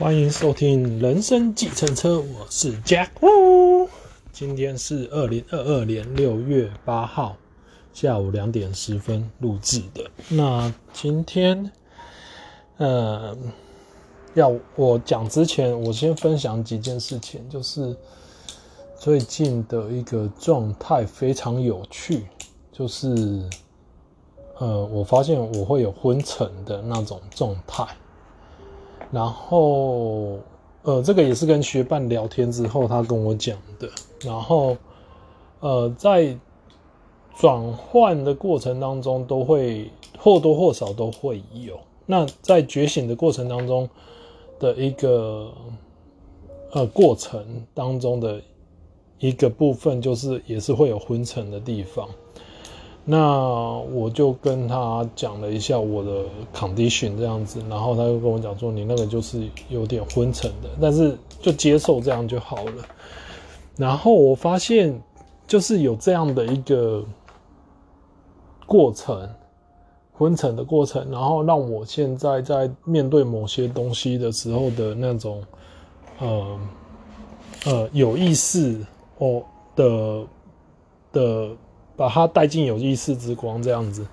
欢迎收听《人生计程车》，我是 Jack。呜，今天是二零二二年六月八号下午两点十分录制的。那今天，呃，要我讲之前，我先分享几件事情，就是最近的一个状态非常有趣，就是呃，我发现我会有昏沉的那种状态。然后，呃，这个也是跟学伴聊天之后他跟我讲的。然后，呃，在转换的过程当中，都会或多或少都会有。那在觉醒的过程当中的一个呃过程当中的一个部分，就是也是会有昏沉的地方。那我就跟他讲了一下我的 condition 这样子，然后他就跟我讲说，你那个就是有点昏沉的，但是就接受这样就好了。然后我发现就是有这样的一个过程，昏沉的过程，然后让我现在在面对某些东西的时候的那种呃呃有意识哦的的。把它带进有意识之光这样子，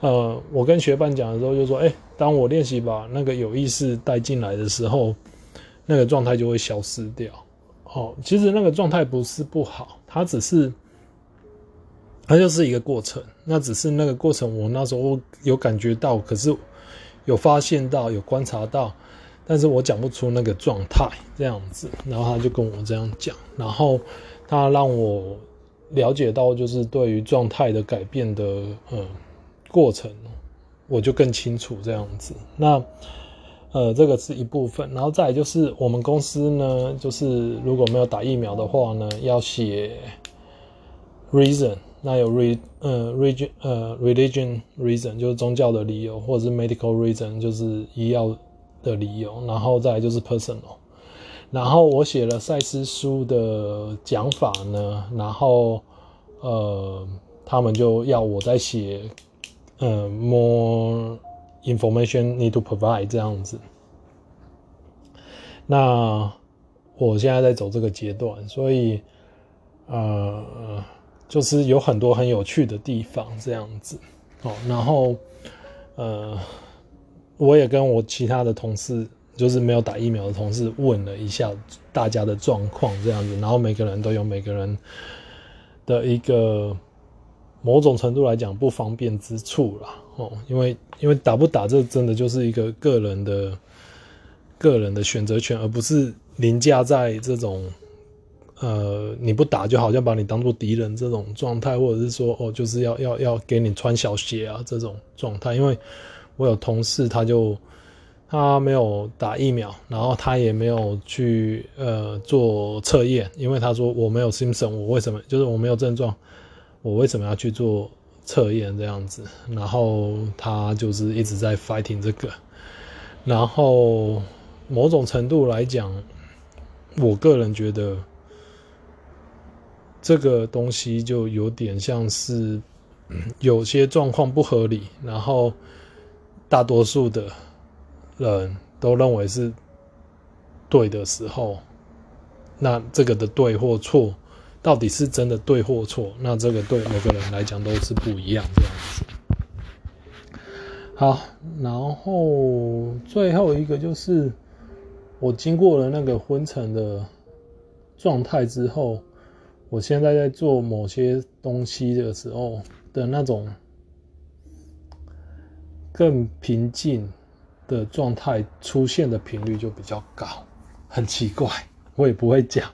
呃，我跟学伴讲的时候就说，哎、当我练习把那个有意识带进来的时候，那个状态就会消失掉。哦，其实那个状态不是不好，它只是，它就是一个过程。那只是那个过程，我那时候有感觉到，可是有发现到，有观察到，但是我讲不出那个状态这样子。然后他就跟我这样讲，然后他让我。了解到就是对于状态的改变的呃过程，我就更清楚这样子。那呃这个是一部分，然后再来就是我们公司呢，就是如果没有打疫苗的话呢，要写 reason，那有 re 呃 religion 呃 religion reason 就是宗教的理由，或者是 medical reason 就是医药的理由，然后再来就是 personal。然后我写了赛斯书的讲法呢，然后呃，他们就要我再写呃 more information need to provide 这样子。那我现在在走这个阶段，所以呃，就是有很多很有趣的地方这样子。哦，然后呃，我也跟我其他的同事。就是没有打疫苗的同事问了一下大家的状况，这样子，然后每个人都有每个人的一个某种程度来讲不方便之处啦。哦，因为因为打不打这真的就是一个个人的个人的选择权，而不是凌驾在这种呃你不打就好像把你当做敌人这种状态，或者是说哦就是要要要给你穿小鞋啊这种状态。因为我有同事他就。他没有打疫苗，然后他也没有去呃做测验，因为他说我没有 symptom，我为什么就是我没有症状，我为什么要去做测验这样子？然后他就是一直在 fighting 这个，然后某种程度来讲，我个人觉得这个东西就有点像是有些状况不合理，然后大多数的。人都认为是对的时候，那这个的对或错，到底是真的对或错？那这个对每个人来讲都是不一样这样子。好，然后最后一个就是我经过了那个昏沉的状态之后，我现在在做某些东西的时候的那种更平静。的状态出现的频率就比较高，很奇怪，我也不会讲，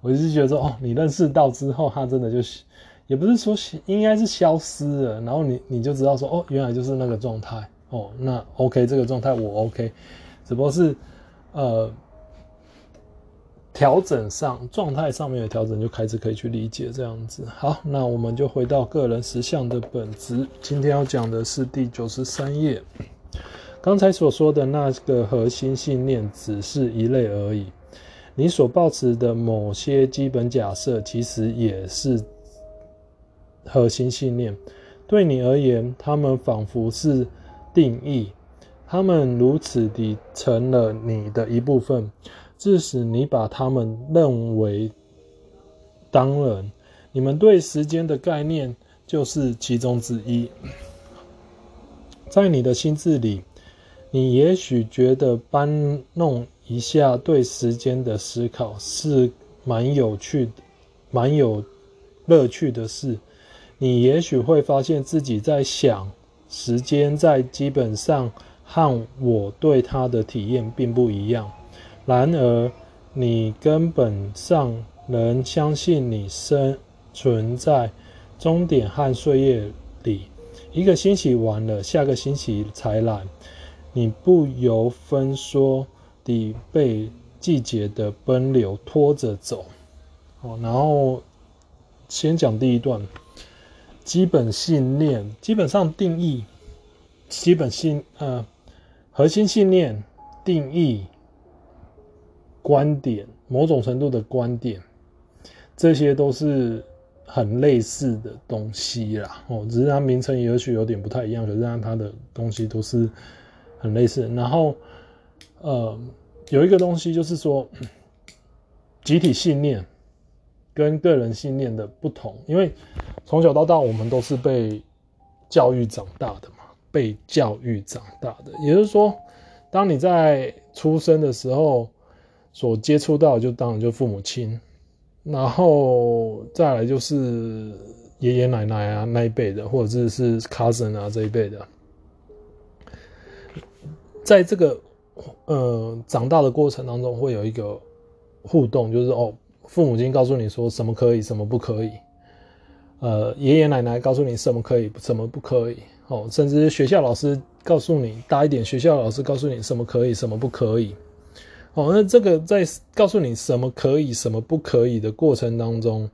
我就是觉得说，哦，你认识到之后，它真的就是，也不是说应该是消失了，然后你你就知道说，哦，原来就是那个状态，哦，那 OK，这个状态我 OK，只不过是呃调整上状态上面的调整就开始可以去理解这样子。好，那我们就回到个人实相的本质，今天要讲的是第九十三页。刚才所说的那个核心信念只是一类而已，你所抱持的某些基本假设其实也是核心信念。对你而言，它们仿佛是定义，他们如此地成了你的一部分，致使你把他们认为当然。你们对时间的概念就是其中之一。在你的心智里，你也许觉得搬弄一下对时间的思考是蛮有趣的、蛮有乐趣的事。你也许会发现自己在想，时间在基本上和我对它的体验并不一样。然而，你根本上能相信你生。存在终点和岁月里，一个星期完了，下个星期才来，你不由分说地被季节的奔流拖着走。哦，然后先讲第一段，基本信念，基本上定义，基本信呃核心信念定义观点，某种程度的观点，这些都是。很类似的东西啦，哦，只是它名称也许有点不太一样，可是它的东西都是很类似。然后，呃，有一个东西就是说，集体信念跟个人信念的不同，因为从小到大我们都是被教育长大的嘛，被教育长大的，也就是说，当你在出生的时候所接触到，就当然就父母亲。然后再来就是爷爷奶奶啊那一辈的，或者是是 cousin 啊这一辈的，在这个呃长大的过程当中，会有一个互动，就是哦，父母亲告诉你说什么可以，什么不可以，呃，爷爷奶奶告诉你什么可以，什么不可以，哦，甚至学校老师告诉你大一点，学校老师告诉你什么可以，什么不可以。哦，那这个在告诉你什么可以、什么不可以的过程当中，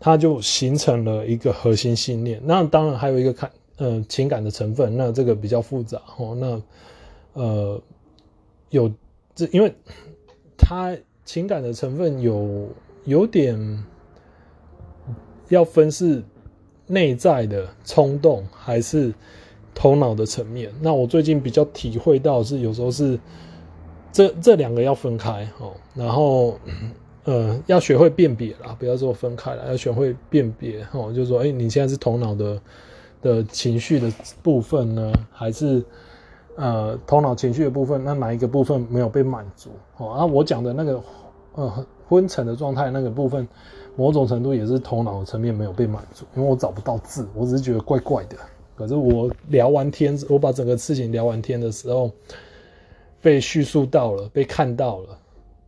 它就形成了一个核心信念。那当然还有一个看，呃，情感的成分。那这个比较复杂哦。那呃，有这，因为他情感的成分有有点要分是内在的冲动还是头脑的层面。那我最近比较体会到是有时候是。这这两个要分开哦，然后呃要学会辨别啦，不要说分开了，要学会辨别哦，就是说，哎，你现在是头脑的的情绪的部分呢，还是呃头脑情绪的部分？那哪一个部分没有被满足？哦，啊，我讲的那个呃昏沉的状态那个部分，某种程度也是头脑层面没有被满足，因为我找不到字，我只是觉得怪怪的。可是我聊完天，我把整个事情聊完天的时候。被叙述到了，被看到了，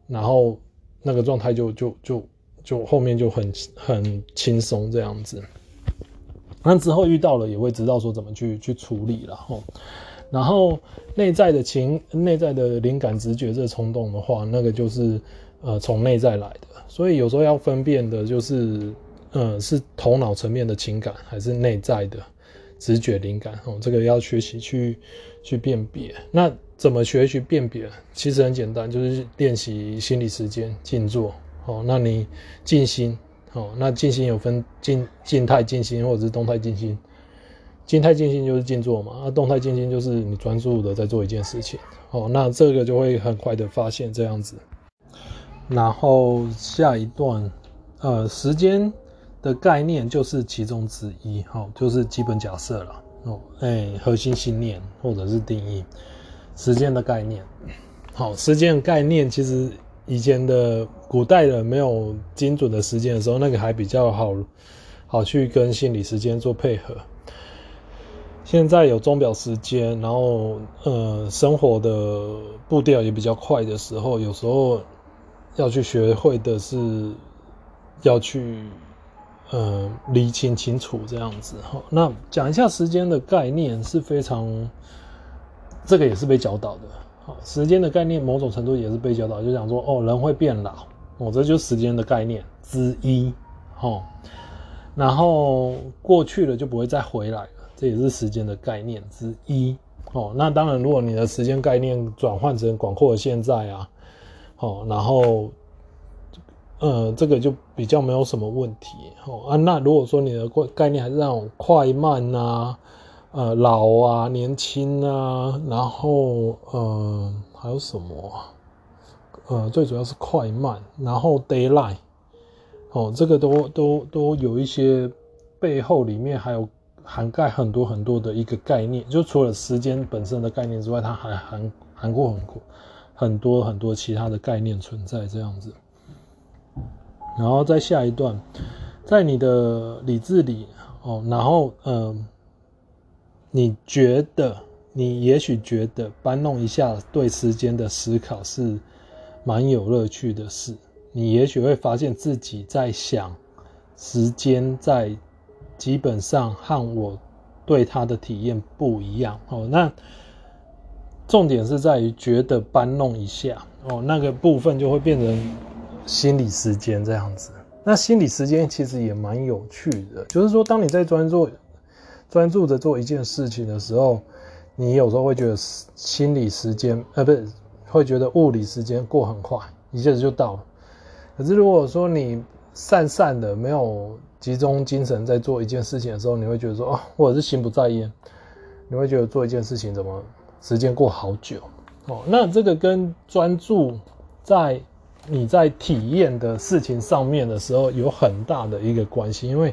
然后那个状态就就就就后面就很很轻松这样子。那之后遇到了也会知道说怎么去去处理了吼。然后然后内在的情、内在的灵感、直觉这冲动的话，那个就是呃从内在来的。所以有时候要分辨的就是，呃是头脑层面的情感还是内在的直觉灵感哦，这个要学习去去辨别。那怎么学习辨别？其实很简单，就是练习心理时间静坐。哦，那你静心。哦，那静心有分静静态静心或者是动态静心。静态静心就是静坐嘛，那动态静心就是你专注的在做一件事情。哦，那这个就会很快的发现这样子。然后下一段，呃，时间的概念就是其中之一。好，就是基本假设了。哦，哎，核心信念或者是定义。时间的概念，好，时间的概念其实以前的古代人没有精准的时间的时候，那个还比较好，好去跟心理时间做配合。现在有钟表时间，然后呃，生活的步调也比较快的时候，有时候要去学会的是要去呃理清清楚这样子。好，那讲一下时间的概念是非常。这个也是被教导的，好，时间的概念某种程度也是被教导，就讲说哦，人会变老，哦，这就是时间的概念之一，哦，然后过去了就不会再回来了，这也是时间的概念之一，哦，那当然，如果你的时间概念转换成广阔的现在啊，哦，然后，呃，这个就比较没有什么问题，哦啊，那如果说你的概念还是那种快慢啊。呃老啊、年轻啊，然后呃还有什么？呃，最主要是快慢，然后 d a y l i g h t 哦，这个都都都有一些背后里面还有涵盖很多很多的一个概念，就除了时间本身的概念之外，它还含含过很很多很多其他的概念存在这样子。然后在下一段，在你的理智里哦，然后嗯、你觉得你也许觉得搬弄一下对时间的思考是蛮有乐趣的事，你也许会发现自己在想时间在基本上和我对他的体验不一样哦。那重点是在于觉得搬弄一下哦，那个部分就会变成。心理时间这样子，那心理时间其实也蛮有趣的。就是说，当你在专注、专注的做一件事情的时候，你有时候会觉得心理时间，呃，不是，会觉得物理时间过很快，一下子就到了。可是如果说你散散的，没有集中精神在做一件事情的时候，你会觉得说，哦，或者是心不在焉，你会觉得做一件事情怎么时间过好久哦？那这个跟专注在。你在体验的事情上面的时候，有很大的一个关系，因为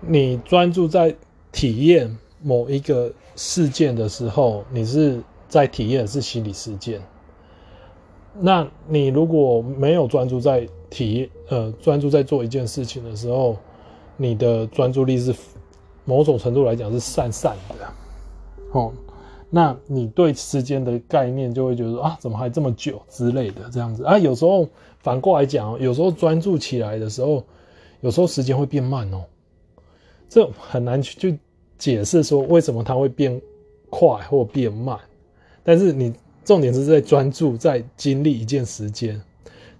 你专注在体验某一个事件的时候，你是在体验的是心理事件。那你如果没有专注在体验，呃，专注在做一件事情的时候，你的专注力是某种程度来讲是散散的，哦。那你对时间的概念就会觉得啊，怎么还这么久之类的这样子啊？有时候反过来讲，有时候专注起来的时候，有时候时间会变慢哦。这很难去去解释说为什么它会变快或变慢。但是你重点是在专注在经历一件时间，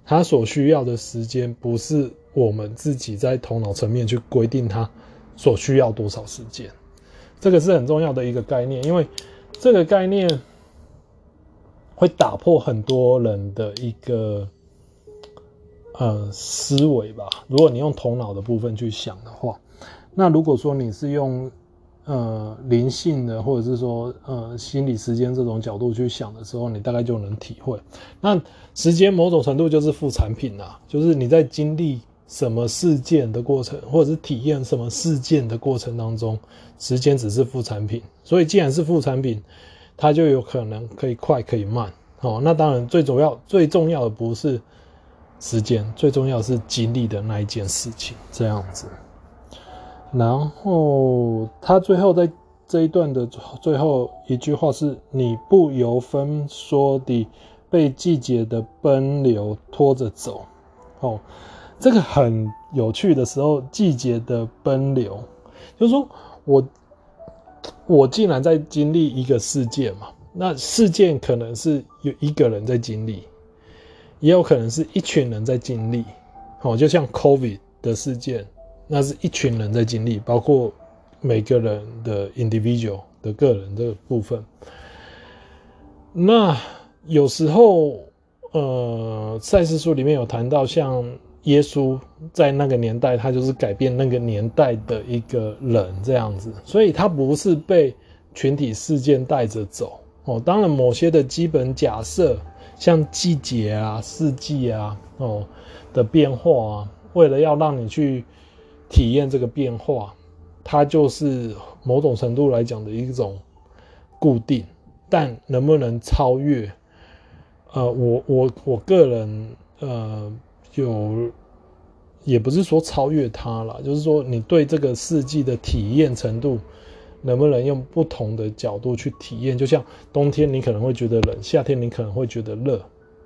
它所需要的时间不是我们自己在头脑层面去规定它所需要多少时间。这个是很重要的一个概念，因为。这个概念会打破很多人的一个呃思维吧。如果你用头脑的部分去想的话，那如果说你是用呃灵性的或者是说呃心理时间这种角度去想的时候，你大概就能体会。那时间某种程度就是副产品啦，就是你在经历什么事件的过程，或者是体验什么事件的过程当中。时间只是副产品，所以既然是副产品，它就有可能可以快可以慢。哦，那当然最主要最重要的不是时间，最重要是经历的那一件事情这样子。然后他最后在这一段的最后一句话是：“你不由分说地被季节的奔流拖着走。”哦，这个很有趣的时候，季节的奔流，就是说。我我竟然在经历一个事件嘛，那事件可能是有一个人在经历，也有可能是一群人在经历。哦，就像 COVID 的事件，那是一群人在经历，包括每个人的 individual 的个人这个部分。那有时候，呃，赛斯书里面有谈到像。耶稣在那个年代，他就是改变那个年代的一个人这样子，所以他不是被群体事件带着走哦。当然，某些的基本假设，像季节啊、四季啊哦的变化啊，为了要让你去体验这个变化，它就是某种程度来讲的一种固定，但能不能超越？呃，我我我个人呃。有，也不是说超越它啦，就是说你对这个四季的体验程度，能不能用不同的角度去体验？就像冬天你可能会觉得冷，夏天你可能会觉得热，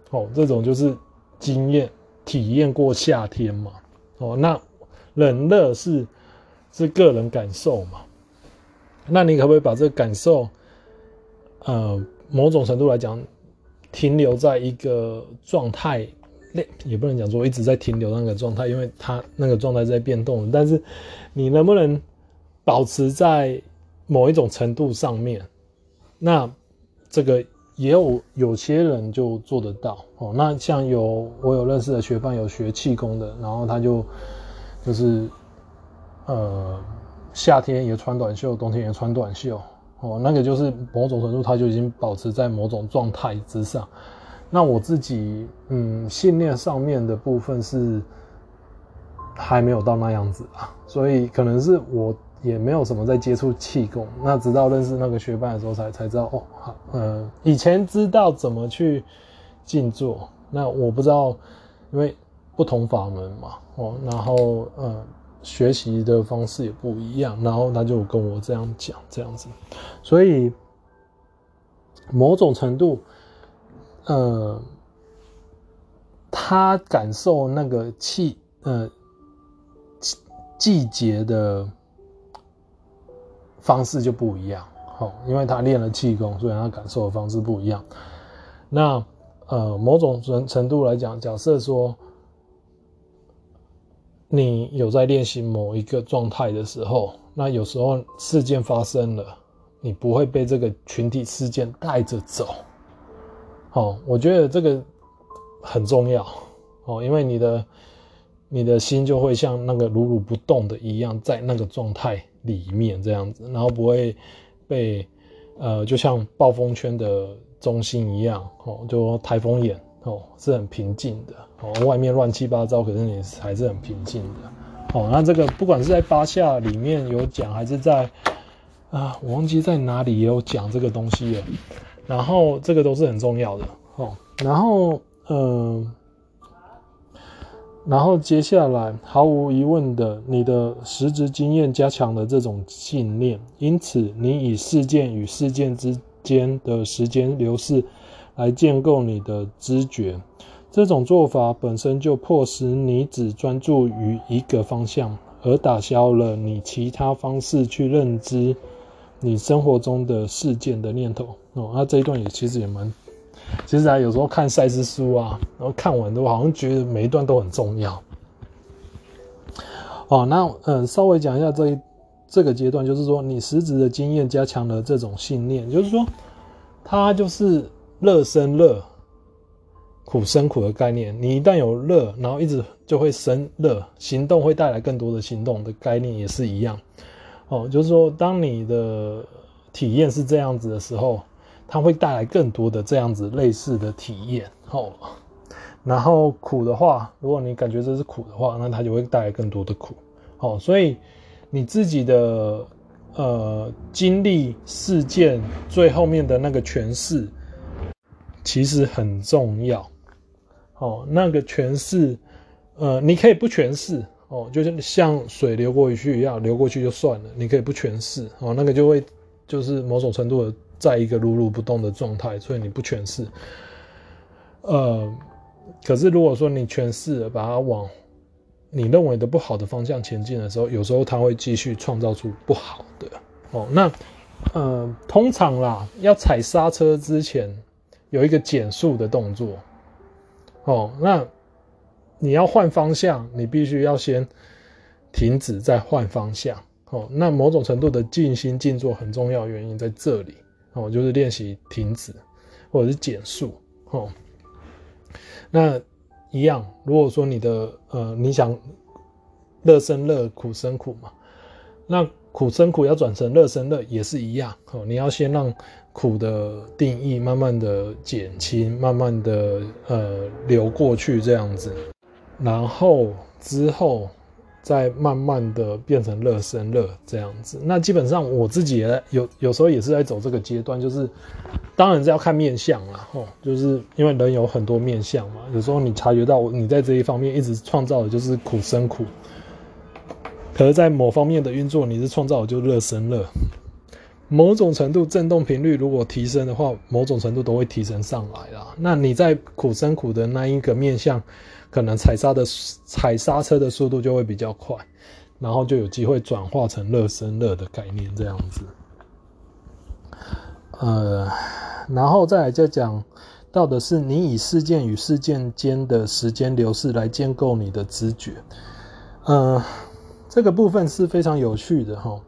哦，这种就是经验体验过夏天嘛，哦，那冷热是是个人感受嘛，那你可不可以把这个感受，呃，某种程度来讲，停留在一个状态？也不能讲说一直在停留那个状态，因为它那个状态在变动。但是你能不能保持在某一种程度上面？那这个也有有些人就做得到哦。那像有我有认识的学伴有学气功的，然后他就就是呃夏天也穿短袖，冬天也穿短袖，哦，那个就是某种程度，它就已经保持在某种状态之上。那我自己，嗯，信念上面的部分是还没有到那样子啊，所以可能是我也没有什么在接触气功。那直到认识那个学伴的时候才，才才知道哦，好，呃，以前知道怎么去静坐，那我不知道，因为不同法门嘛，哦，然后呃。学习的方式也不一样，然后他就跟我这样讲，这样子，所以某种程度，呃，他感受那个气，呃，季节的方式就不一样，哦，因为他练了气功，所以他感受的方式不一样。那呃，某种程程度来讲，假设说。你有在练习某一个状态的时候，那有时候事件发生了，你不会被这个群体事件带着走。哦，我觉得这个很重要哦，因为你的你的心就会像那个如如不动的一样，在那个状态里面这样子，然后不会被呃，就像暴风圈的中心一样哦，就台风眼。哦，是很平静的哦，外面乱七八糟，可是你还是很平静的哦。那这个不管是在巴夏里面有讲，还是在啊，我忘记在哪里也有讲这个东西了。然后这个都是很重要的哦。然后嗯、然后接下来毫无疑问的，你的实质经验加强了这种信念，因此你以事件与事件之间的时间流逝。来建构你的知觉，这种做法本身就迫使你只专注于一个方向，而打消了你其他方式去认知你生活中的事件的念头。哦，那这一段也其实也蛮，其实啊，有时候看赛斯书啊，然后看完都好像觉得每一段都很重要。哦，那嗯，稍微讲一下这一这个阶段，就是说你实质的经验加强了这种信念，就是说它就是。乐生乐，苦生苦的概念，你一旦有乐，然后一直就会生乐，行动会带来更多的行动的概念也是一样。哦，就是说，当你的体验是这样子的时候，它会带来更多的这样子类似的体验。哦，然后苦的话，如果你感觉这是苦的话，那它就会带来更多的苦。哦，所以你自己的呃经历事件最后面的那个诠释。其实很重要，哦，那个诠释，呃，你可以不诠释，哦，就是像水流过去一样，流过去就算了，你可以不诠释，哦，那个就会就是某种程度的在一个如如不动的状态，所以你不诠释，呃，可是如果说你诠释，把它往你认为的不好的方向前进的时候，有时候它会继续创造出不好的，哦，那，呃，通常啦，要踩刹车之前。有一个减速的动作，哦，那你要换方向，你必须要先停止，再换方向，哦，那某种程度的静心静坐很重要，原因在这里，哦，就是练习停止或者是减速，哦，那一样，如果说你的呃，你想乐生乐，苦生苦嘛，那苦生苦要转成乐生乐也是一样，哦，你要先让。苦的定义慢慢的减轻，慢慢的呃流过去这样子，然后之后再慢慢的变成乐生乐这样子。那基本上我自己也有有时候也是在走这个阶段，就是当然是要看面相啦，吼，就是因为人有很多面相嘛，有时候你察觉到你在这一方面一直创造的就是苦生苦，可是在某方面的运作你是创造就乐生乐。某种程度振动频率如果提升的话，某种程度都会提升上来啦。那你在苦生苦的那一个面向，可能踩刹的踩刹车的速度就会比较快，然后就有机会转化成乐生乐的概念这样子。呃，然后再来再讲到的是，你以事件与事件间的时间流逝来建构你的知觉。呃，这个部分是非常有趣的哈。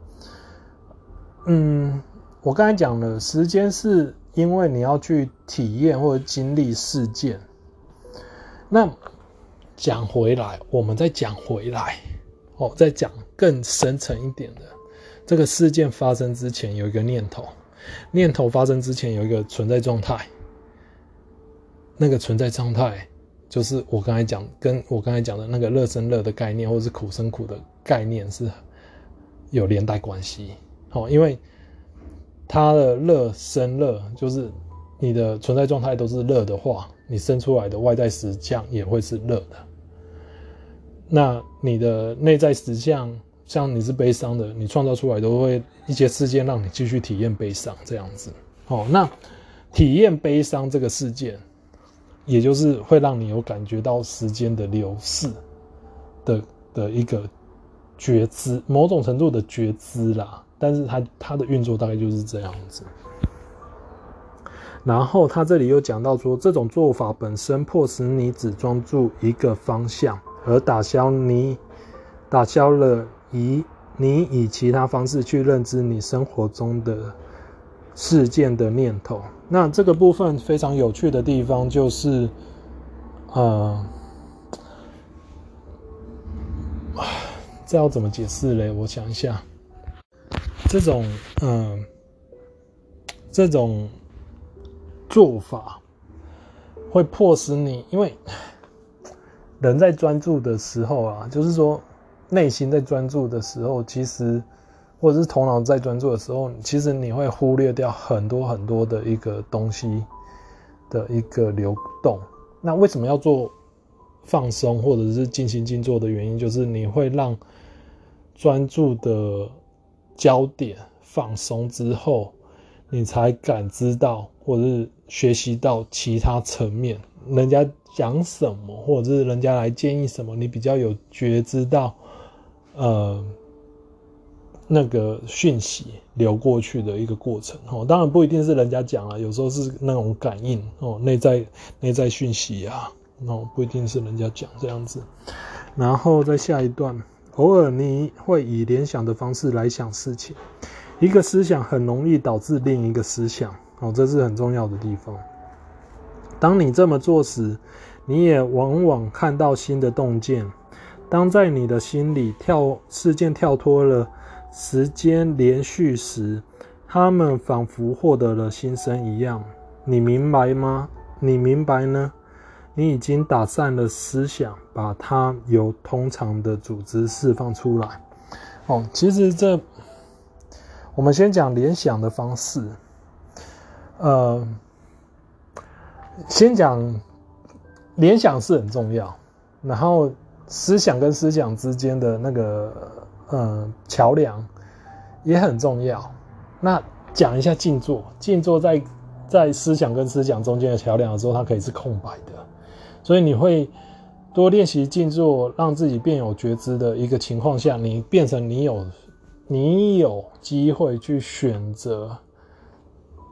嗯，我刚才讲了，时间是因为你要去体验或者经历事件。那讲回来，我们再讲回来，哦，再讲更深层一点的，这个事件发生之前有一个念头，念头发生之前有一个存在状态，那个存在状态就是我刚才讲，跟我刚才讲的那个乐生乐的概念，或者是苦生苦的概念是有连带关系。哦，因为它的热生热，就是你的存在状态都是热的话，你生出来的外在实相也会是热的。那你的内在实相。像你是悲伤的，你创造出来都会一些事件让你继续体验悲伤这样子。哦，那体验悲伤这个事件，也就是会让你有感觉到时间的流逝的的一个觉知，某种程度的觉知啦。但是它它的运作大概就是这样子。然后他这里又讲到说，这种做法本身迫使你只专注一个方向，而打消你打消了。以你以其他方式去认知你生活中的事件的念头，那这个部分非常有趣的地方就是，呃，这要怎么解释嘞？我想一下，这种嗯、这种做法会迫使你，因为 人在专注的时候啊，就是说。内心在专注的时候，其实或者是头脑在专注的时候，其实你会忽略掉很多很多的一个东西的一个流动。那为什么要做放松或者是静心静坐的原因，就是你会让专注的焦点放松之后，你才感知到或者是学习到其他层面，人家讲什么，或者是人家来建议什么，你比较有觉知到。呃，那个讯息流过去的一个过程哦，当然不一定是人家讲啊，有时候是那种感应哦，内在内在讯息啊，哦，不一定是人家讲这样子。然后再下一段，偶尔你会以联想的方式来想事情，一个思想很容易导致另一个思想哦，这是很重要的地方。当你这么做时，你也往往看到新的洞见。当在你的心里跳事件跳脱了时间连续时，他们仿佛获得了新生一样。你明白吗？你明白呢？你已经打散了思想，把它由通常的组织释放出来。哦，其实这我们先讲联想的方式。呃，先讲联想是很重要，然后。思想跟思想之间的那个呃桥梁也很重要。那讲一下静坐，静坐在在思想跟思想中间的桥梁的时候，它可以是空白的。所以你会多练习静坐，让自己变有觉知的一个情况下，你变成你有你有机会去选择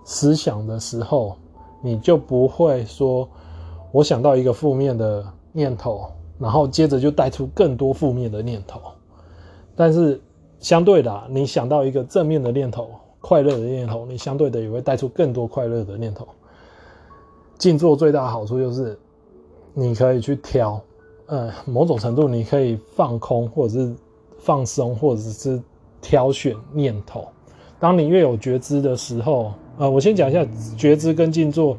思想的时候，你就不会说我想到一个负面的念头。然后接着就带出更多负面的念头，但是相对的，你想到一个正面的念头、快乐的念头，你相对的也会带出更多快乐的念头。静坐最大的好处就是，你可以去挑，呃，某种程度你可以放空，或者是放松，或者是挑选念头。当你越有觉知的时候，呃，我先讲一下觉知跟静坐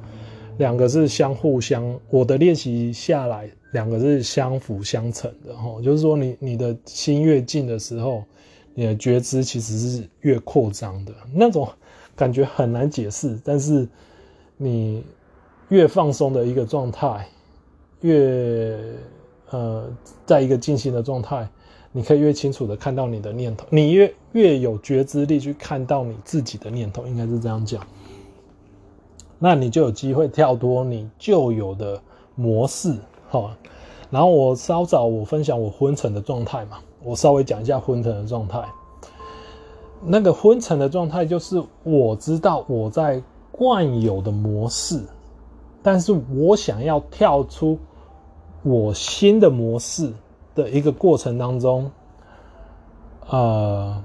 两个是相互相，我的练习下来。两个是相辅相成的哈，就是说你你的心越静的时候，你的觉知其实是越扩张的，那种感觉很难解释。但是你越放松的一个状态，越呃在一个静心的状态，你可以越清楚的看到你的念头，你越越有觉知力去看到你自己的念头，应该是这样讲。那你就有机会跳脱你旧有的模式。好，然后我稍早我分享我昏沉的状态嘛，我稍微讲一下昏沉的状态。那个昏沉的状态就是我知道我在惯有的模式，但是我想要跳出我新的模式的一个过程当中，呃，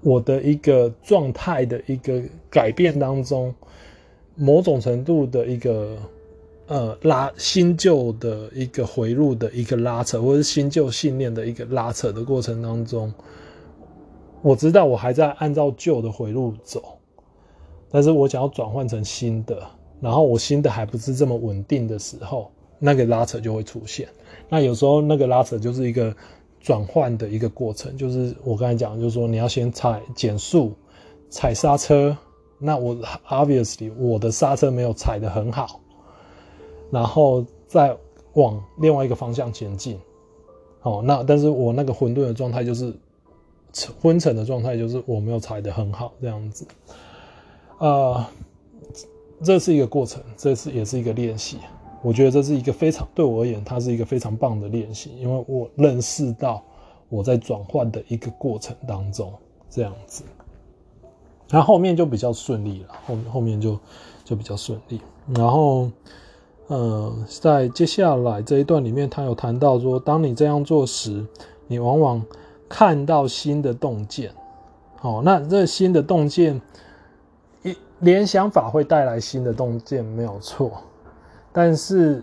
我的一个状态的一个改变当中，某种程度的一个。呃，拉新旧的一个回路的一个拉扯，或者是新旧信念的一个拉扯的过程当中，我知道我还在按照旧的回路走，但是我想要转换成新的，然后我新的还不是这么稳定的时候，那个拉扯就会出现。那有时候那个拉扯就是一个转换的一个过程，就是我刚才讲，就是说你要先踩减速，踩刹车。那我 obviously 我的刹车没有踩得很好，然后再往另外一个方向前进。哦，那但是我那个混沌的状态就是昏沉的状态，就是我没有踩得很好这样子。呃，这是一个过程，这是也是一个练习。我觉得这是一个非常对我而言，它是一个非常棒的练习，因为我认识到我在转换的一个过程当中这样子，然后后面就比较顺利了，后后面就就比较顺利。然后，呃，在接下来这一段里面，他有谈到说，当你这样做时，你往往看到新的洞见。哦，那这新的洞见，一联想法会带来新的洞见，没有错。但是，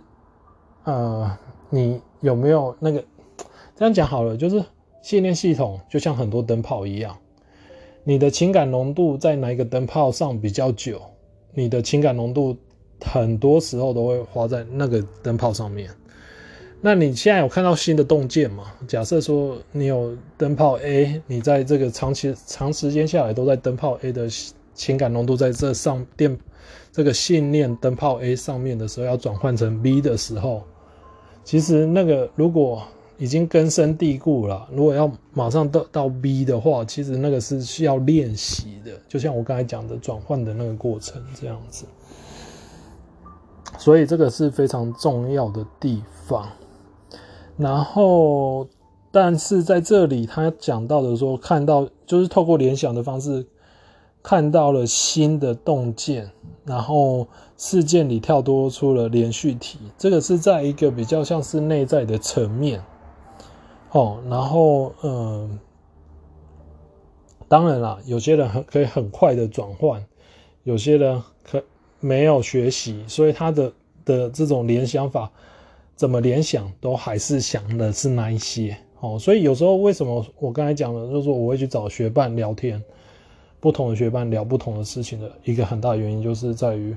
呃，你有没有那个这样讲好了？就是信念系统就像很多灯泡一样，你的情感浓度在哪一个灯泡上比较久，你的情感浓度很多时候都会花在那个灯泡上面。那你现在有看到新的洞见吗？假设说你有灯泡 A，你在这个长期长时间下来都在灯泡 A 的情感浓度在这上电。这个信念灯泡 A 上面的时候，要转换成 B 的时候，其实那个如果已经根深蒂固了，如果要马上到到 B 的话，其实那个是需要练习的。就像我刚才讲的转换的那个过程这样子，所以这个是非常重要的地方。然后，但是在这里他讲到的说，看到就是透过联想的方式。看到了新的洞见，然后事件里跳多出了连续体，这个是在一个比较像是内在的层面，哦，然后嗯，当然啦，有些人很可以很快的转换，有些人可没有学习，所以他的的这种联想法怎么联想都还是想的是那一些，哦，所以有时候为什么我刚才讲了，就是说我会去找学伴聊天。不同的学伴聊不同的事情的一个很大原因，就是在于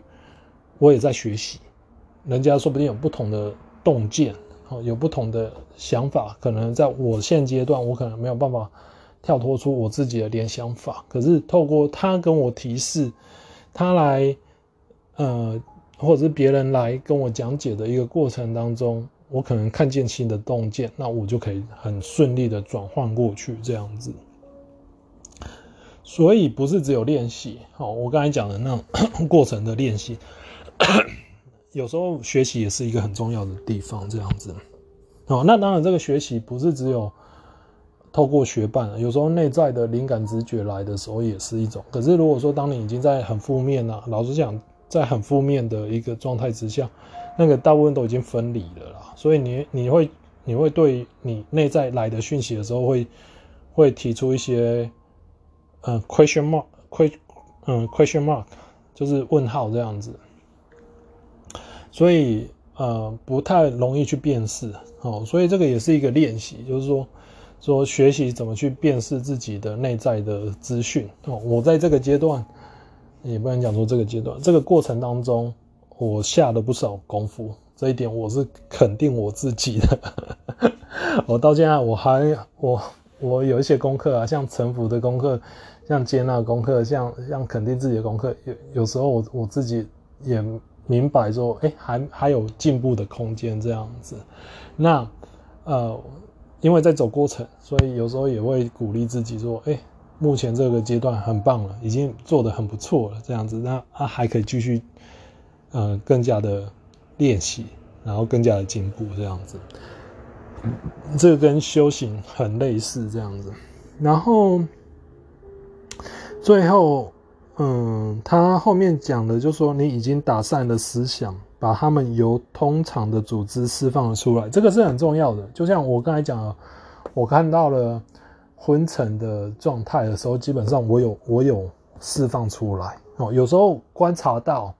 我也在学习，人家说不定有不同的洞见，哦，有不同的想法，可能在我现阶段，我可能没有办法跳脱出我自己的联想法，可是透过他跟我提示，他来，呃，或者是别人来跟我讲解的一个过程当中，我可能看见新的洞见，那我就可以很顺利的转换过去，这样子。所以不是只有练习，哦，我刚才讲的那种 过程的练习，有时候学习也是一个很重要的地方，这样子。哦，那当然这个学习不是只有透过学伴，有时候内在的灵感直觉来的时候也是一种。可是如果说当你已经在很负面啊，老实讲，在很负面的一个状态之下，那个大部分都已经分离了啦，所以你你会你会对你内在来的讯息的时候会会提出一些。呃，question mark，question，嗯，question mark，就是问号这样子，所以呃不太容易去辨识哦，所以这个也是一个练习，就是说说学习怎么去辨识自己的内在的资讯哦。我在这个阶段，也不能讲说这个阶段，这个过程当中，我下了不少功夫，这一点我是肯定我自己的。我到现在我还我我有一些功课啊，像臣服的功课。像接纳功课，像像肯定自己的功课，有有时候我我自己也明白说，哎、欸，还还有进步的空间这样子。那呃，因为在走过程，所以有时候也会鼓励自己说，哎、目前这个阶段很棒了，已经做得很不错了，这样子。那啊还可以继续呃更加的练习，然后更加的进步这样子。这个跟修行很类似这样子，然后。最后，嗯，他后面讲的就是说，你已经打散了思想，把他们由通常的组织释放出来，这个是很重要的。就像我刚才讲，我看到了昏沉的状态的时候，基本上我有我有释放出来哦。有时候观察到、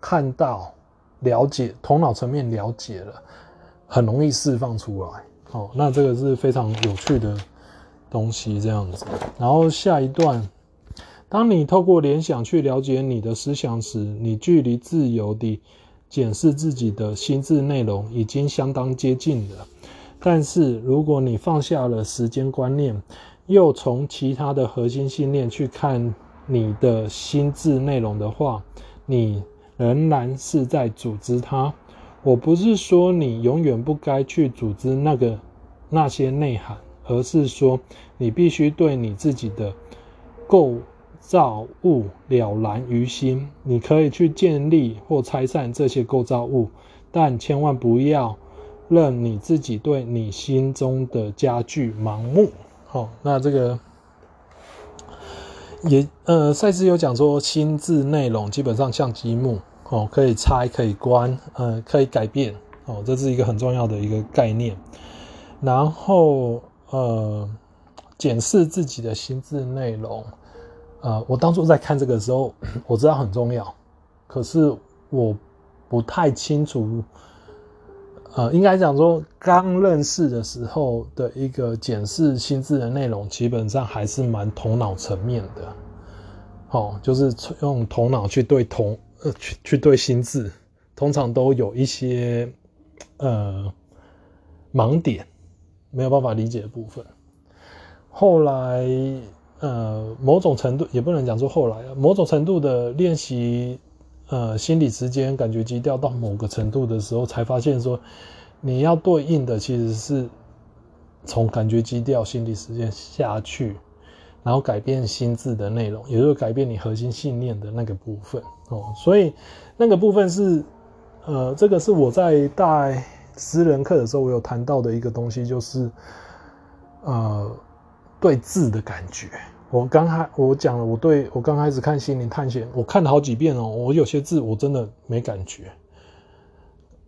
看到、了解，头脑层面了解了，很容易释放出来。哦，那这个是非常有趣的东西这样子。然后下一段，当你透过联想去了解你的思想时，你距离自由地检视自己的心智内容已经相当接近了。但是，如果你放下了时间观念，又从其他的核心信念去看你的心智内容的话，你仍然是在组织它。我不是说你永远不该去组织那个那些内涵，而是说你必须对你自己的构造物了然于心。你可以去建立或拆散这些构造物，但千万不要。让你自己对你心中的家具盲目。好，那这个也呃，赛斯有讲说，心智内容基本上像积木，哦，可以拆，可以关，呃，可以改变，哦，这是一个很重要的一个概念。然后呃，检视自己的心智内容，呃，我当初在看这个时候，我知道很重要，可是我不太清楚。呃，应该讲说，刚认识的时候的一个检视心智的内容，基本上还是蛮头脑层面的，哦，就是用头脑去对头，呃，去去对心智，通常都有一些呃盲点，没有办法理解的部分。后来，呃，某种程度也不能讲说后来，某种程度的练习。呃，心理时间感觉基调到某个程度的时候，才发现说，你要对应的其实是从感觉基调、心理时间下去，然后改变心智的内容，也就是改变你核心信念的那个部分哦。所以那个部分是，呃，这个是我在带私人课的时候，我有谈到的一个东西，就是呃，对字的感觉。我刚开我讲了，我对我刚开始看心灵探险，我看了好几遍哦。我有些字我真的没感觉，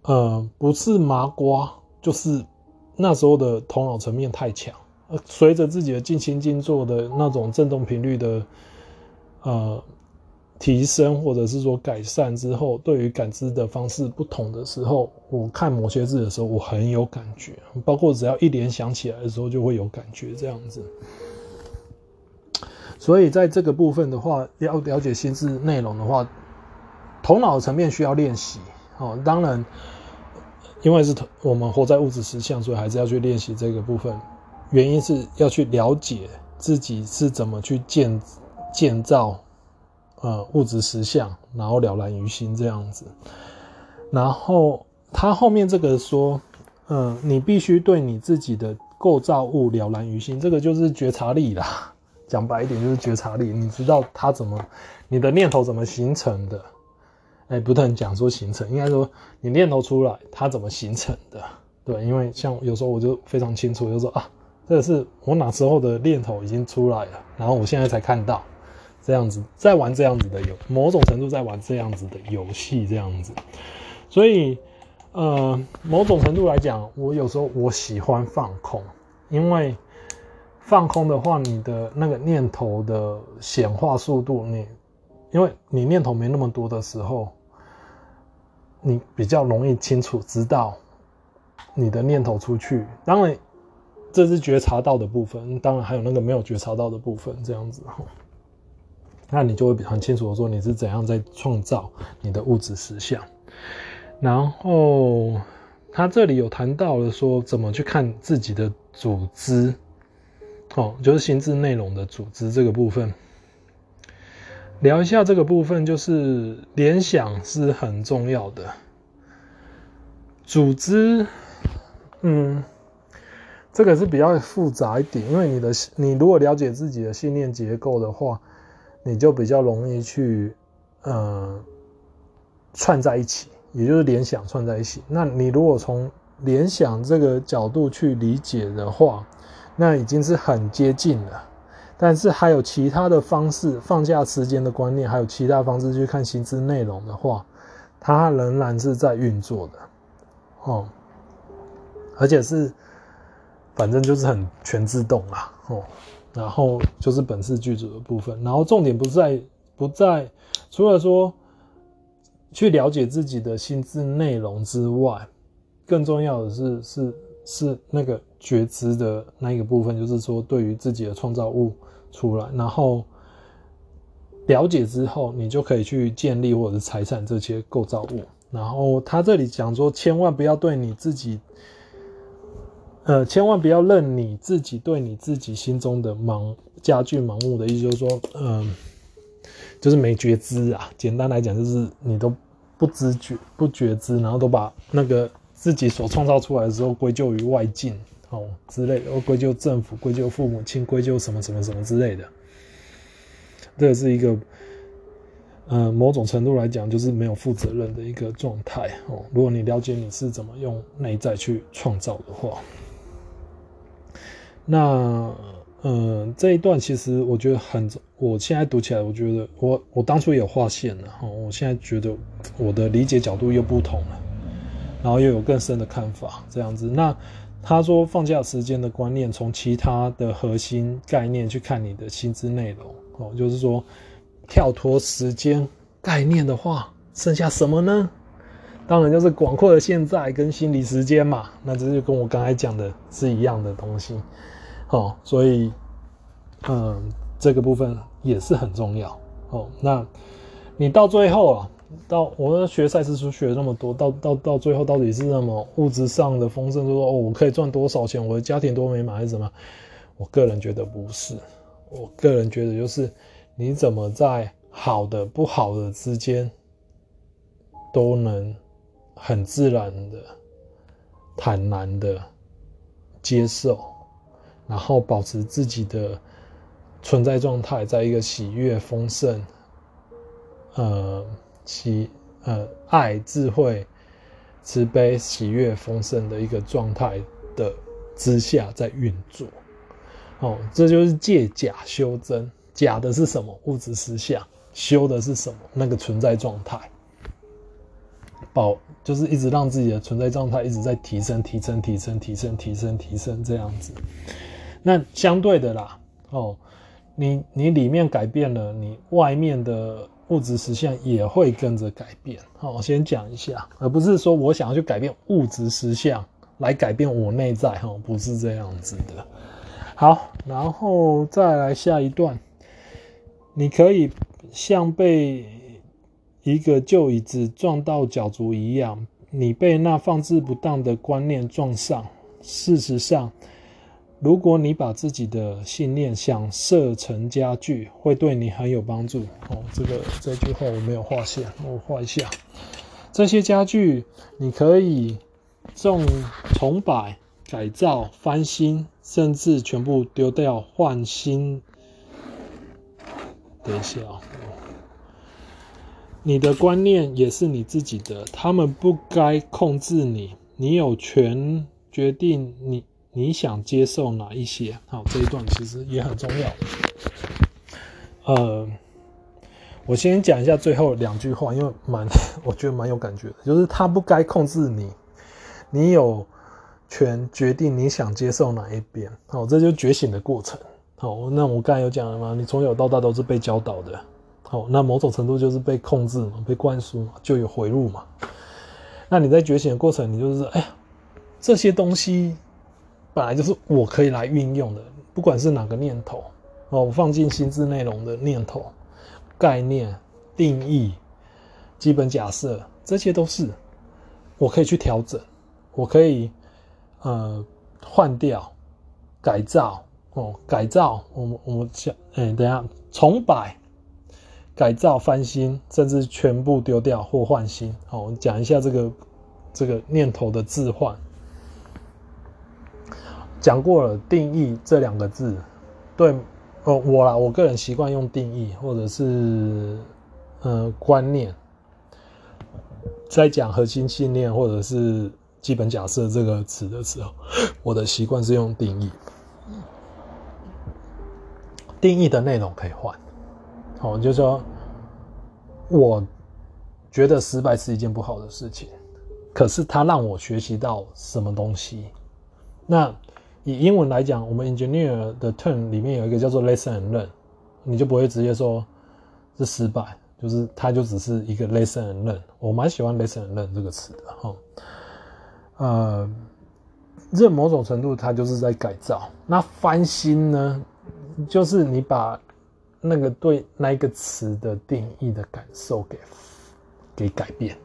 呃，不是麻瓜，就是那时候的头脑层面太强。呃，随着自己的静心静坐的那种振动频率的呃提升，或者是说改善之后，对于感知的方式不同的时候，我看某些字的时候，我很有感觉，包括只要一联想起来的时候，就会有感觉这样子。所以在这个部分的话，要了解心智内容的话，头脑层面需要练习哦。当然，因为是我们活在物质实相，所以还是要去练习这个部分。原因是要去了解自己是怎么去建建造呃物质实相，然后了然于心这样子。然后他后面这个说，嗯、呃，你必须对你自己的构造物了然于心，这个就是觉察力啦。讲白一点就是觉察力，你知道它怎么，你的念头怎么形成的？哎、不能讲说形成，应该说你念头出来，它怎么形成的？对，因为像有时候我就非常清楚，就说啊，这是我哪时候的念头已经出来了，然后我现在才看到，这样子在玩这样子的游，某种程度在玩这样子的游戏，这样子。所以，呃，某种程度来讲，我有时候我喜欢放空，因为。放空的话，你的那个念头的显化速度，你因为你念头没那么多的时候，你比较容易清楚知道你的念头出去。当然，这是觉察到的部分，当然还有那个没有觉察到的部分，这样子。那你就会很清楚的说，你是怎样在创造你的物质实相。然后他这里有谈到了说，怎么去看自己的组织。哦，就是心智内容的组织这个部分，聊一下这个部分，就是联想是很重要的。组织，嗯，这个是比较复杂一点，因为你的你如果了解自己的信念结构的话，你就比较容易去呃串在一起，也就是联想串在一起。那你如果从联想这个角度去理解的话，那已经是很接近了，但是还有其他的方式，放下时间的观念，还有其他方式去看心智内容的话，它仍然是在运作的，哦，而且是反正就是很全自动啦，哦，然后就是本次剧组的部分，然后重点不在不在，除了说去了解自己的心智内容之外，更重要的是是。是那个觉知的那一个部分，就是说对于自己的创造物出来，然后了解之后，你就可以去建立或者是财产这些构造物。然后他这里讲说，千万不要对你自己，呃，千万不要任你自己对你自己心中的盲加剧盲目的意思，就是说，嗯、就是没觉知啊。简单来讲，就是你都不知觉、不觉知，然后都把那个自己所创造出来的时候归咎于外境哦之类的，或归咎政府、归咎父母亲、归咎什么什么什么之类的。这是一个。呃，某种程度来讲，就是没有负责任的一个状态哦。如果你了解你是怎么用内在去创造的话，那呃这一段其实我觉得很，我现在读起来，我觉得我我当初也有划线了哈，我现在觉得我的理解角度又不同了，然后又有更深的看法这样子。那他说放假时间的观念，从其他的核心概念去看你的心智内容哦，就是说。跳脱时间概念的话，剩下什么呢？当然就是广阔的现在跟心理时间嘛。那这就跟我刚才讲的是一样的东西，哦，所以，嗯，这个部分也是很重要哦。那你到最后啊，到我们学赛斯书学那么多，到到到最后到底是什么物质上的丰盛，就说哦，我可以赚多少钱，我的家庭多美满，还是什么？我个人觉得不是，我个人觉得就是。你怎么在好的不好的之间都能很自然的、坦然的接受，然后保持自己的存在状态，在一个喜悦、丰盛、呃喜呃爱、智慧、慈悲、喜悦、丰盛的一个状态的之下在运作，哦，这就是借假修真。假的是什么？物质实相。修的是什么？那个存在状态。保就是一直让自己的存在状态一直在提升、提升、提升、提升、提升、提升这样子。那相对的啦，哦，你你里面改变了，你外面的物质实相也会跟着改变。好，我先讲一下，而不是说我想要去改变物质实相来改变我内在，哈，不是这样子的。好，然后再来下一段。你可以像被一个旧椅子撞到脚足一样，你被那放置不当的观念撞上。事实上，如果你把自己的信念想设成家具，会对你很有帮助。哦，这个这句话我没有画线，我画一下。这些家具你可以重重摆、改造、翻新，甚至全部丢掉换新。等一下啊，你的观念也是你自己的，他们不该控制你，你有权决定你你想接受哪一些。好，这一段其实也很重要。呃，我先讲一下最后两句话，因为蛮 我觉得蛮有感觉的，就是他不该控制你，你有权决定你想接受哪一边。好，这就是觉醒的过程。好，那我刚才有讲了吗？你从小到大都是被教导的，好，那某种程度就是被控制嘛，被灌输嘛，就有回路嘛。那你在觉醒的过程，你就是哎呀，这些东西本来就是我可以来运用的，不管是哪个念头哦，我放进心智内容的念头、概念、定义、基本假设，这些都是我可以去调整，我可以呃换掉、改造。哦，改造，我们我们讲，哎，等一下，重摆、改造、翻新，甚至全部丢掉或换新。好，我们讲一下这个这个念头的置换。讲过了，定义这两个字，对，哦，我啦，我个人习惯用定义或者是呃观念，在讲核心信念或者是基本假设这个词的时候，我的习惯是用定义。定义的内容可以换，哦，就是说，我觉得失败是一件不好的事情，可是它让我学习到什么东西？那以英文来讲，我们 engineer 的 term 里面有一个叫做 lesson and learn，你就不会直接说是失败，就是它就只是一个 lesson and learn。我蛮喜欢 lesson and learn 这个词的，哈，呃，这某种程度它就是在改造。那翻新呢，就是你把那个对那一个词的定义的感受给给改变，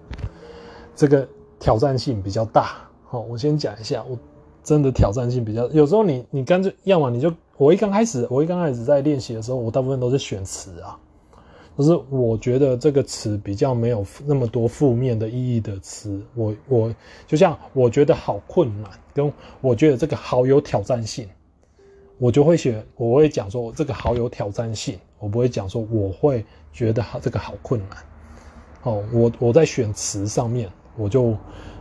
这个挑战性比较大。好，我先讲一下，我真的挑战性比较，有时候你你干脆要么你就我一刚开始我一刚开始在练习的时候，我大部分都是选词啊。就是我觉得这个词比较没有那么多负面的意义的词，我我就像我觉得好困难，跟我觉得这个好有挑战性，我就会选，我会讲说这个好有挑战性，我不会讲说我会觉得好这个好困难。哦，我我在选词上面，我就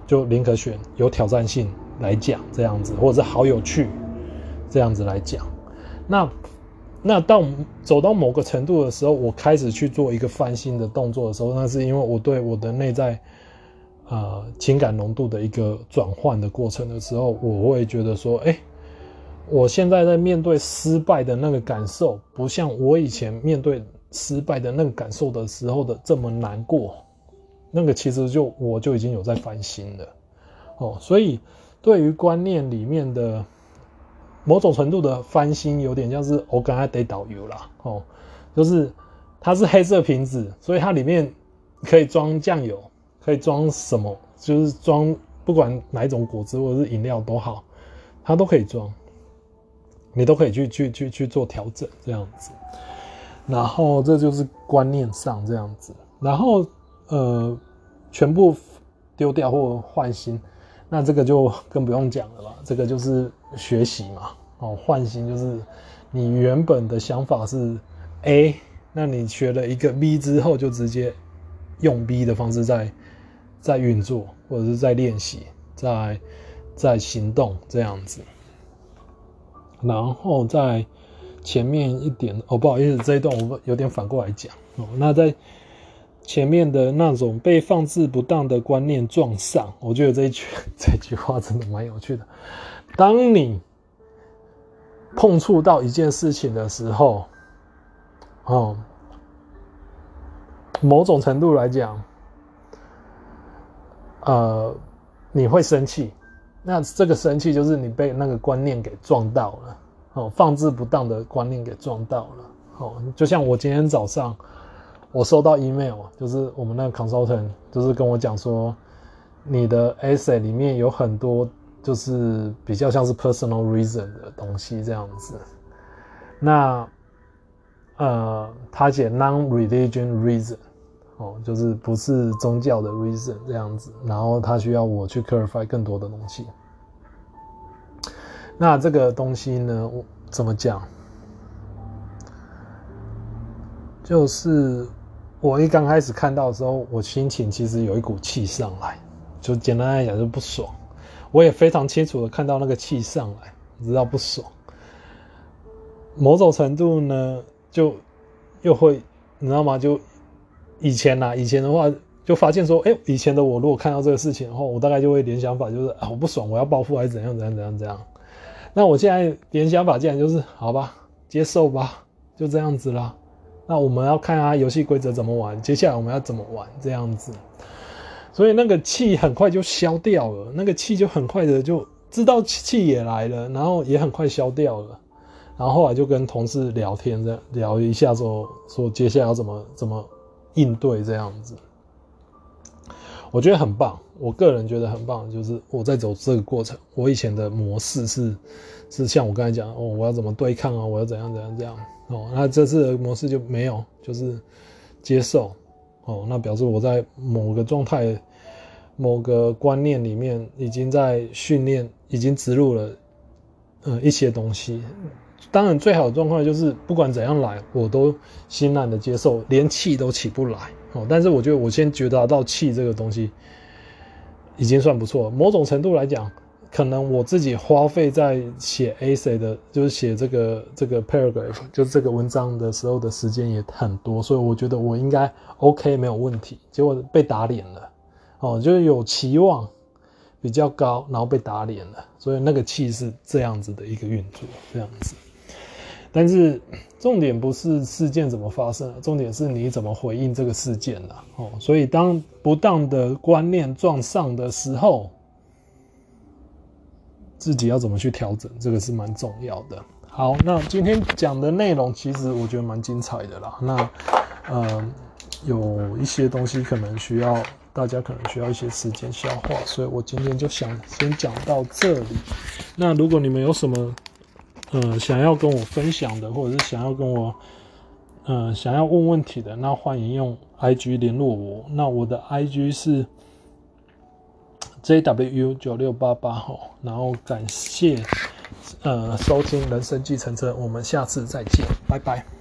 就宁可选有挑战性来讲这样子，或者是好有趣这样子来讲，那。那到走到某个程度的时候，我开始去做一个翻新的动作的时候，那是因为我对我的内在，呃，情感浓度的一个转换的过程的时候，我会觉得说，哎，我现在在面对失败的那个感受，不像我以前面对失败的那个感受的时候的这么难过。那个其实就我就已经有在翻新了，哦，所以对于观念里面的。某种程度的翻新有点像是我刚才得导游啦，哦，就是它是黑色瓶子，所以它里面可以装酱油，可以装什么，就是装不管哪一种果汁或者是饮料都好，它都可以装，你都可以去去去去做调整这样子。然后这就是观念上这样子，然后呃，全部丢掉或换新。那这个就更不用讲了吧，这个就是学习嘛，哦，换新就是你原本的想法是 A，那你学了一个 B 之后，就直接用 B 的方式在在运作，或者是在练习，在在行动这样子。然后在前面一点，哦，不好意思，这一段我有点反过来讲哦，那在。前面的那种被放置不当的观念撞上，我觉得这一句 这句话真的蛮有趣的。当你碰触到一件事情的时候，哦，某种程度来讲，呃，你会生气。那这个生气就是你被那个观念给撞到了，哦，放置不当的观念给撞到了。哦，就像我今天早上。我收到 email，就是我们那个 consultant，就是跟我讲说，你的 essay 里面有很多就是比较像是 personal reason 的东西这样子。那呃，他写 non-religion reason，哦，就是不是宗教的 reason 这样子。然后他需要我去 clarify 更多的东西。那这个东西呢，我怎么讲？就是。我一刚开始看到的时候，我心情其实有一股气上来，就简单来讲就不爽。我也非常清楚的看到那个气上来，你知道不爽。某种程度呢，就又会，你知道吗？就以前呐，以前的话就发现说，哎，以前的我如果看到这个事情的话，我大概就会联想法就是啊，我不爽，我要报复还是怎样怎样怎样怎样。那我现在联想法竟然就是好吧，接受吧，就这样子啦。那我们要看啊，游戏规则怎么玩，接下来我们要怎么玩这样子，所以那个气很快就消掉了，那个气就很快的就知道气也来了，然后也很快消掉了，然后后来就跟同事聊天，这样聊一下之后，说接下来要怎么怎么应对这样子，我觉得很棒，我个人觉得很棒，就是我在走这个过程，我以前的模式是是像我刚才讲，哦，我要怎么对抗啊，我要怎样怎样这样。哦，那这次的模式就没有，就是接受。哦，那表示我在某个状态、某个观念里面已经在训练，已经植入了，呃，一些东西。当然，最好的状况就是不管怎样来，我都欣然的接受，连气都起不来。哦，但是我觉得我先觉察到气这个东西，已经算不错。某种程度来讲。可能我自己花费在写 essay 的，就是写这个这个 paragraph，就是这个文章的时候的时间也很多，所以我觉得我应该 OK 没有问题。结果被打脸了，哦，就是有期望比较高，然后被打脸了，所以那个气是这样子的一个运作，这样子。但是重点不是事件怎么发生，重点是你怎么回应这个事件了，哦，所以当不当的观念撞上的时候。自己要怎么去调整，这个是蛮重要的。好，那今天讲的内容其实我觉得蛮精彩的啦。那呃，有一些东西可能需要大家可能需要一些时间消化，所以我今天就想先讲到这里。那如果你们有什么呃想要跟我分享的，或者是想要跟我呃想要问问题的，那欢迎用 IG 联络我。那我的 IG 是 JW 九六八八号，然后感谢。呃，收听人生计程车，我们下次再见，拜拜。